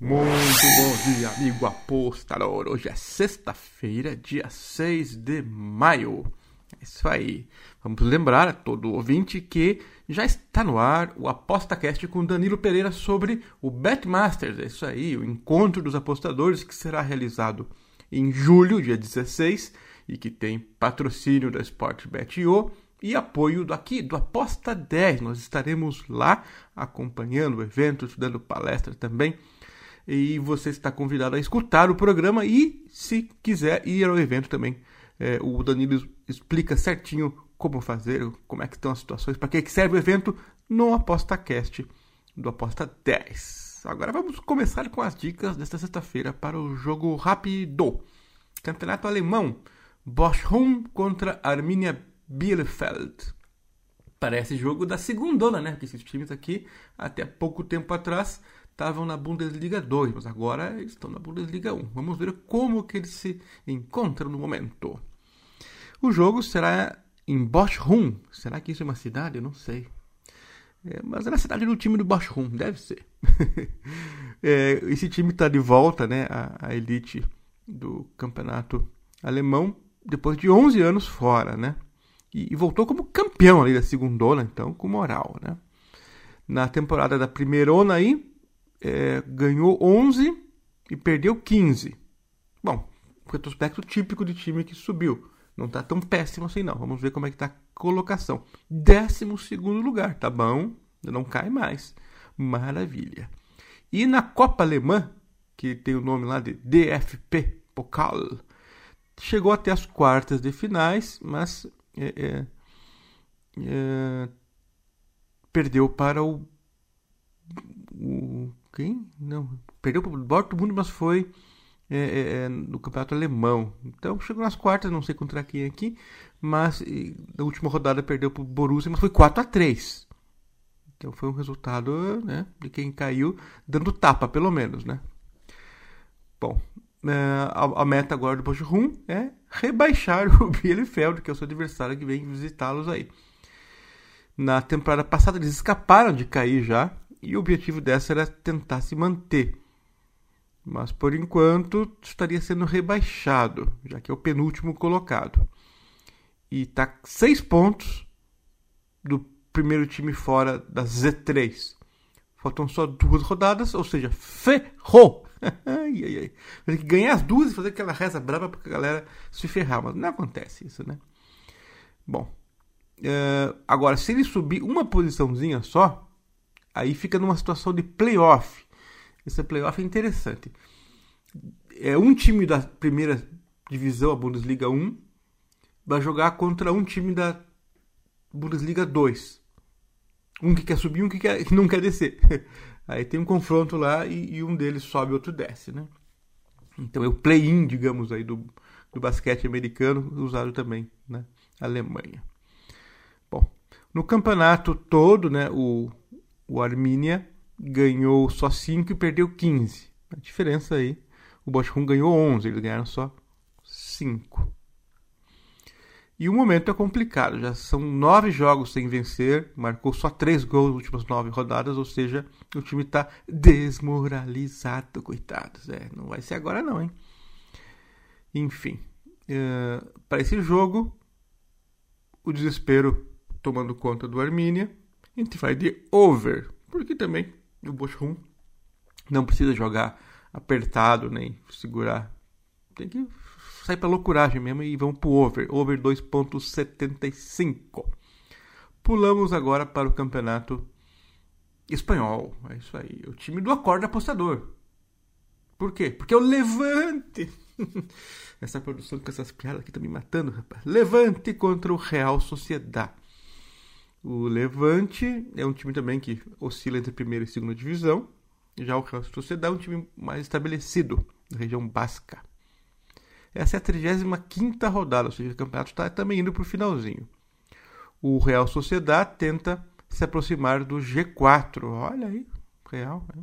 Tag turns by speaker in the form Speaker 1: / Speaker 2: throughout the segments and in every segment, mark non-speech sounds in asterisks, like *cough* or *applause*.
Speaker 1: Muito bom dia, amigo apostador. Hoje é sexta-feira, dia 6 de maio. É isso aí. Vamos lembrar a todo ouvinte que já está no ar o ApostaCast com Danilo Pereira sobre o Betmasters. É isso aí, o encontro dos apostadores que será realizado em julho, dia 16, e que tem patrocínio da Sportbet.io e apoio daqui do Aposta 10. Nós estaremos lá acompanhando o evento, dando palestra também. E você está convidado a escutar o programa e, se quiser, ir ao evento também. É, o Danilo explica certinho como fazer, como é que estão as situações, para que serve o evento no ApostaCast do Aposta 10. Agora vamos começar com as dicas desta sexta-feira para o jogo rápido. Campeonato Alemão. Bochum contra Arminia Bielefeld. Parece jogo da segundona, né? Porque esses times aqui, até pouco tempo atrás, estavam na Bundesliga 2, mas agora estão na Bundesliga 1. Vamos ver como que eles se encontram no momento. O jogo será em Bochum. Será que isso é uma cidade? Eu não sei. É, mas é na cidade do time do Bochum, deve ser. *laughs* é, esse time está de volta, né, à elite do campeonato alemão depois de 11 anos fora, né? E, e voltou como campeão ali da segundona, então, com moral, né? Na temporada da primeirona aí, é, ganhou 11 e perdeu 15. Bom, retrospecto típico de time que subiu. Não está tão péssimo assim não. Vamos ver como é que tá a colocação. 12 lugar, tá bom? Não cai mais. Maravilha. E na Copa Alemã, que tem o nome lá de DFP Pokal, chegou até as quartas de finais, mas é, é, é, perdeu para o, o, quem? Não, perdeu para o Dortmund, mas foi é, é, é, no campeonato alemão. Então chegou nas quartas, não sei contra quem aqui, mas e, na última rodada perdeu para o Borussia, mas foi 4 a 3 Então foi um resultado né, de quem caiu dando tapa, pelo menos, né? Bom, é, a, a, meta agora do Bochum é rebaixar *laughs* o Bielefeld, que é o seu adversário que vem visitá-los aí. Na temporada passada eles escaparam de cair já, e o objetivo dessa era tentar se manter. Mas por enquanto estaria sendo rebaixado, já que é o penúltimo colocado. E está seis pontos do primeiro time fora da Z3. Faltam só duas rodadas, ou seja, ferrou! *laughs* ai, ai, ai. Tem que ganhar as duas e fazer aquela reza brava para a galera se ferrar. Mas não acontece isso, né? Bom. Uh, agora, se ele subir uma posiçãozinha só, aí fica numa situação de playoff. Esse playoff é interessante. É um time da primeira divisão, a Bundesliga 1, vai jogar contra um time da Bundesliga 2. Um que quer subir, um que, quer, que *laughs* não quer descer. *laughs* Aí tem um confronto lá e, e um deles sobe outro desce, né? Então é o play-in, digamos, aí do, do basquete americano, usado também na Alemanha. Bom, no campeonato todo, né, o, o Arminia ganhou só 5 e perdeu 15. A diferença aí, o Bochum ganhou 11, eles ganharam só 5. E o momento é complicado, já são nove jogos sem vencer, marcou só três gols nas últimas nove rodadas, ou seja, o time está desmoralizado, coitados. É, não vai ser agora não, hein? Enfim, uh, para esse jogo, o desespero tomando conta do Armínia, a gente vai de over, porque também o Bochum não precisa jogar apertado nem segurar, tem que sai pra loucuragem mesmo e vamos pro over. Over 2.75. Pulamos agora para o campeonato espanhol. É isso aí. O time do Acorda Apostador. Por quê? Porque é o Levante. *laughs* Essa produção com essas piadas aqui tá me matando, rapaz. Levante contra o Real Sociedade. O Levante é um time também que oscila entre primeira e segunda divisão. Já o Real Sociedade é um time mais estabelecido na região basca. Essa é a 35 rodada, ou seja, o campeonato está também indo para o finalzinho. O Real Sociedade tenta se aproximar do G4. Olha aí, Real. Né?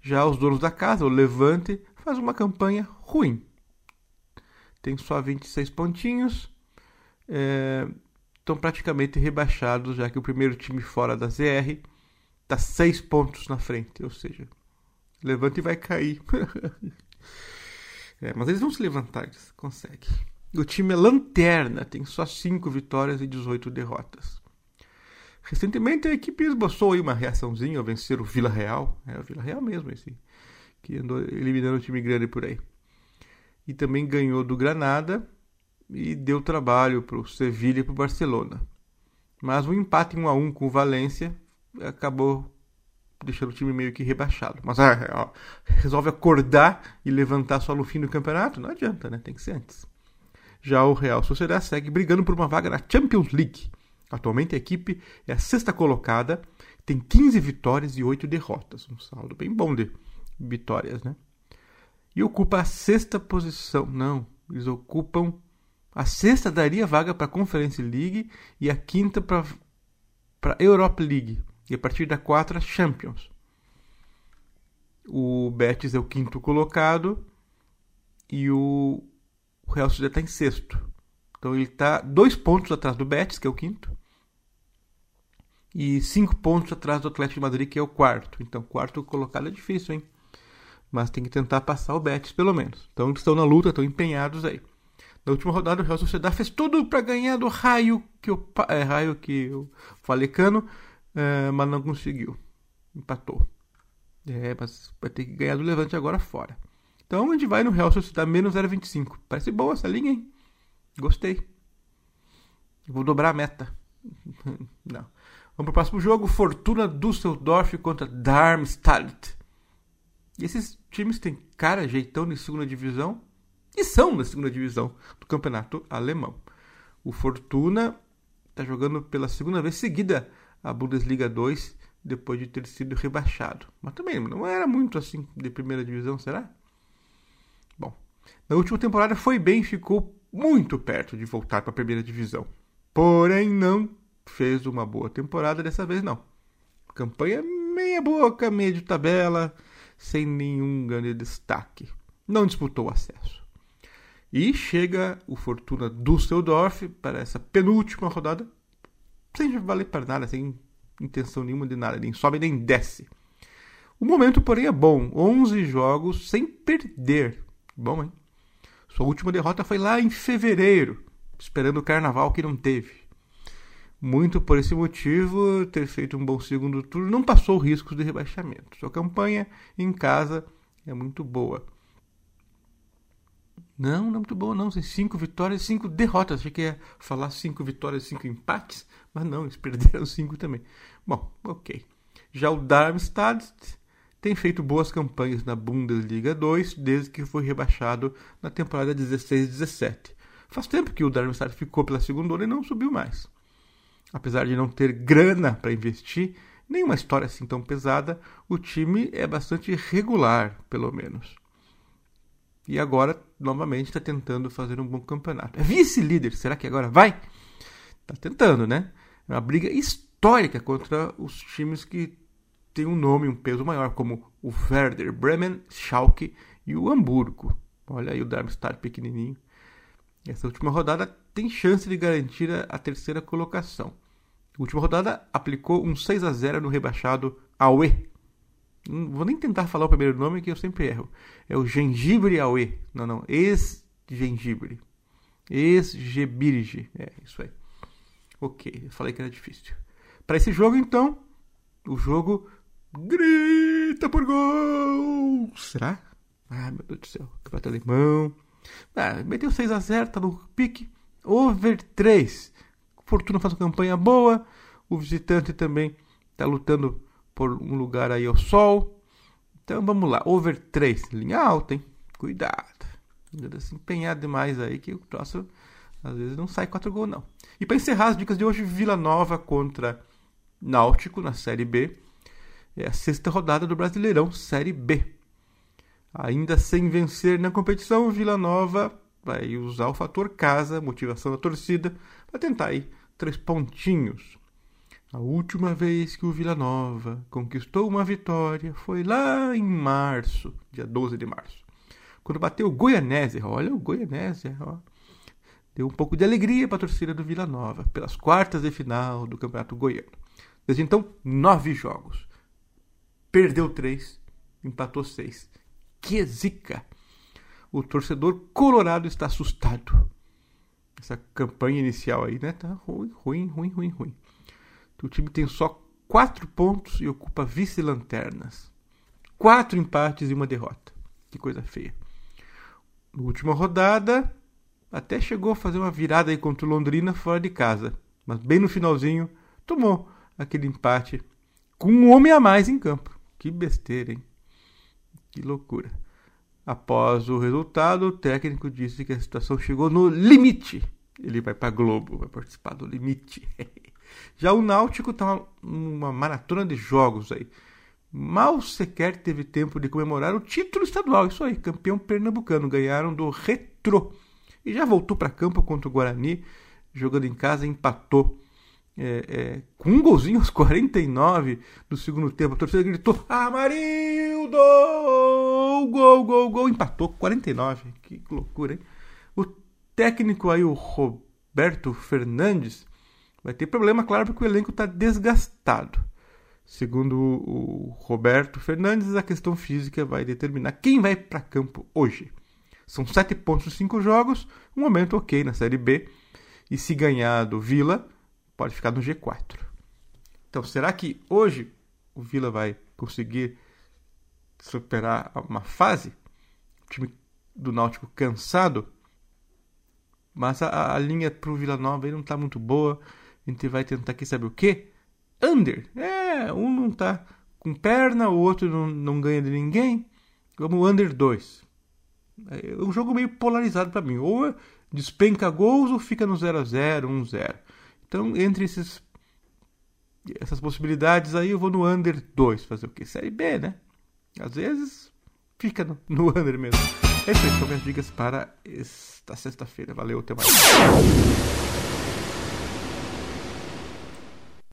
Speaker 1: Já os donos da casa, o Levante, faz uma campanha ruim. Tem só 26 pontinhos. É, estão praticamente rebaixados, já que o primeiro time fora da ZR está 6 pontos na frente. Ou seja, Levanta e vai cair. *laughs* é, mas eles vão se levantar, eles conseguem. O time é lanterna, tem só 5 vitórias e 18 derrotas. Recentemente a equipe esboçou aí uma reaçãozinha ao vencer o Vila Real. É o Vila Real mesmo esse, que andou eliminando o time grande por aí. E também ganhou do Granada e deu trabalho para o Sevilha e para o Barcelona. Mas o empate 1 a 1 com o Valência acabou deixando o time meio que rebaixado. Mas ah, ó, resolve acordar e levantar só no fim do campeonato? Não adianta, né? Tem que ser antes. Já o Real Sociedade segue brigando por uma vaga na Champions League. Atualmente a equipe é a sexta colocada, tem 15 vitórias e 8 derrotas. Um saldo bem bom de vitórias, né? E ocupa a sexta posição. Não, eles ocupam a sexta daria vaga para a Conference League e a quinta para a Europa League. E a partir da quatro, a Champions. O Betis é o quinto colocado e o Real Sociedade está em sexto. Então ele está dois pontos atrás do Betis, que é o quinto, e cinco pontos atrás do Atlético de Madrid, que é o quarto. Então, quarto colocado é difícil, hein? Mas tem que tentar passar o Betis, pelo menos. Então, eles estão na luta, estão empenhados aí. Na última rodada, o Real Sociedade fez tudo para ganhar do raio que o é, raio que o Falecano, é, mas não conseguiu. Empatou. É, mas vai ter que ganhar do Levante agora fora. Então a gente vai no Real Sociedade menos 0,25. Parece boa essa linha, hein? Gostei. vou dobrar a meta. *laughs* não. Vamos pro próximo jogo. Fortuna Düsseldorf contra Darmstadt. E esses times têm cara, jeitão de segunda divisão e são da segunda divisão do campeonato alemão. O Fortuna está jogando pela segunda vez seguida a Bundesliga 2 depois de ter sido rebaixado. Mas também não era muito assim de primeira divisão, será? Bom, na última temporada foi bem, ficou muito perto de voltar para a primeira divisão. Porém, não fez uma boa temporada dessa vez, não. Campanha meia boca, meio de tabela, sem nenhum grande destaque. Não disputou acesso. E chega o Fortuna Düsseldorf para essa penúltima rodada, sem valer para nada, sem intenção nenhuma de nada, nem sobe nem desce. O momento, porém, é bom. 11 jogos sem perder. Bom, hein? Sua última derrota foi lá em fevereiro, esperando o carnaval que não teve. Muito por esse motivo, ter feito um bom segundo turno não passou riscos de rebaixamento. Sua campanha em casa é muito boa. Não, não é muito bom, não. Tem cinco vitórias e cinco derrotas. Achei que ia falar cinco vitórias e cinco empates, mas não, eles perderam *laughs* cinco também. Bom, ok. Já o Darmstadt tem feito boas campanhas na Bundesliga 2 desde que foi rebaixado na temporada 16-17. Faz tempo que o Darmstadt ficou pela segunda e não subiu mais. Apesar de não ter grana para investir, nenhuma história assim tão pesada, o time é bastante regular, pelo menos. E agora, novamente, está tentando fazer um bom campeonato. É vice-líder, será que agora vai? Está tentando, né? É uma briga histórica contra os times que têm um nome, um peso maior, como o Werder Bremen, Schalke e o Hamburgo. Olha aí o Darmstadt pequenininho. Essa última rodada tem chance de garantir a terceira colocação. A última rodada aplicou um 6 a 0 no rebaixado Aue, vou nem tentar falar o primeiro nome que eu sempre erro. É o gengibre auê. Não, não. Ex-gengibre. Ex-gebirge. É, isso aí. Ok, eu falei que era difícil. Para esse jogo, então, o jogo grita por gol. Será? Ah, meu Deus do céu. Campeonato alemão. Ah, meteu 6 a 0 tá no pique. Over 3. Fortuna faz uma campanha boa. O visitante também está lutando por um lugar aí ao sol. Então vamos lá, over 3, linha alta, hein? Cuidado. Não se empenhar demais aí que o troço às vezes não sai 4 gols não. E para encerrar as dicas de hoje, Vila Nova contra Náutico na Série B. É a sexta rodada do Brasileirão Série B. Ainda sem vencer na competição, Vila Nova vai usar o fator casa, motivação da torcida, para tentar aí três pontinhos. A última vez que o Vila Nova conquistou uma vitória foi lá em março, dia 12 de março, quando bateu o Goianésia. Olha o Goianésia, ó. Deu um pouco de alegria para a torcida do Vila Nova pelas quartas de final do Campeonato Goiano. Desde então, nove jogos. Perdeu três, empatou 6. Que zica! O torcedor colorado está assustado. Essa campanha inicial aí, né? Tá ruim, ruim, ruim, ruim, ruim. O time tem só 4 pontos e ocupa vice-lanternas. Quatro empates e uma derrota. Que coisa feia. Na última rodada, até chegou a fazer uma virada aí contra o Londrina fora de casa. Mas bem no finalzinho, tomou aquele empate com um homem a mais em campo. Que besteira, hein? Que loucura. Após o resultado, o técnico disse que a situação chegou no limite. Ele vai para Globo, vai participar do limite. *laughs* Já o Náutico está uma maratona de jogos aí. Mal sequer teve tempo de comemorar o título estadual. Isso aí, campeão pernambucano. Ganharam do Retro. E já voltou para campo contra o Guarani, jogando em casa, empatou. É, é, com um golzinho aos *laughs* 49 do segundo tempo. A torcida gritou: Amarildo! Gol, gol, gol. Empatou 49. Que loucura, hein? O técnico aí, o Roberto Fernandes, vai ter problema, claro, porque o elenco está desgastado. Segundo o Roberto Fernandes, a questão física vai determinar quem vai para campo hoje. São sete pontos em cinco jogos, um momento ok na Série B. E se ganhar do Vila, pode ficar no G4. Então, será que hoje o Vila vai conseguir superar uma fase? O time do Náutico cansado, mas a, a linha para o Vila Nova não está muito boa. A gente vai tentar aqui, sabe o quê? Under. É, um não tá com perna, o outro não, não ganha de ninguém. Vamos under 2. É um jogo meio polarizado para mim. Ou despenca gols ou fica no 0 a 0 1 0 Então, entre esses, essas possibilidades aí, eu vou no under 2. Fazer o quê? Série B, né? Às vezes fica no, no under mesmo. Essas são minhas dicas para esta sexta-feira. Valeu, até mais.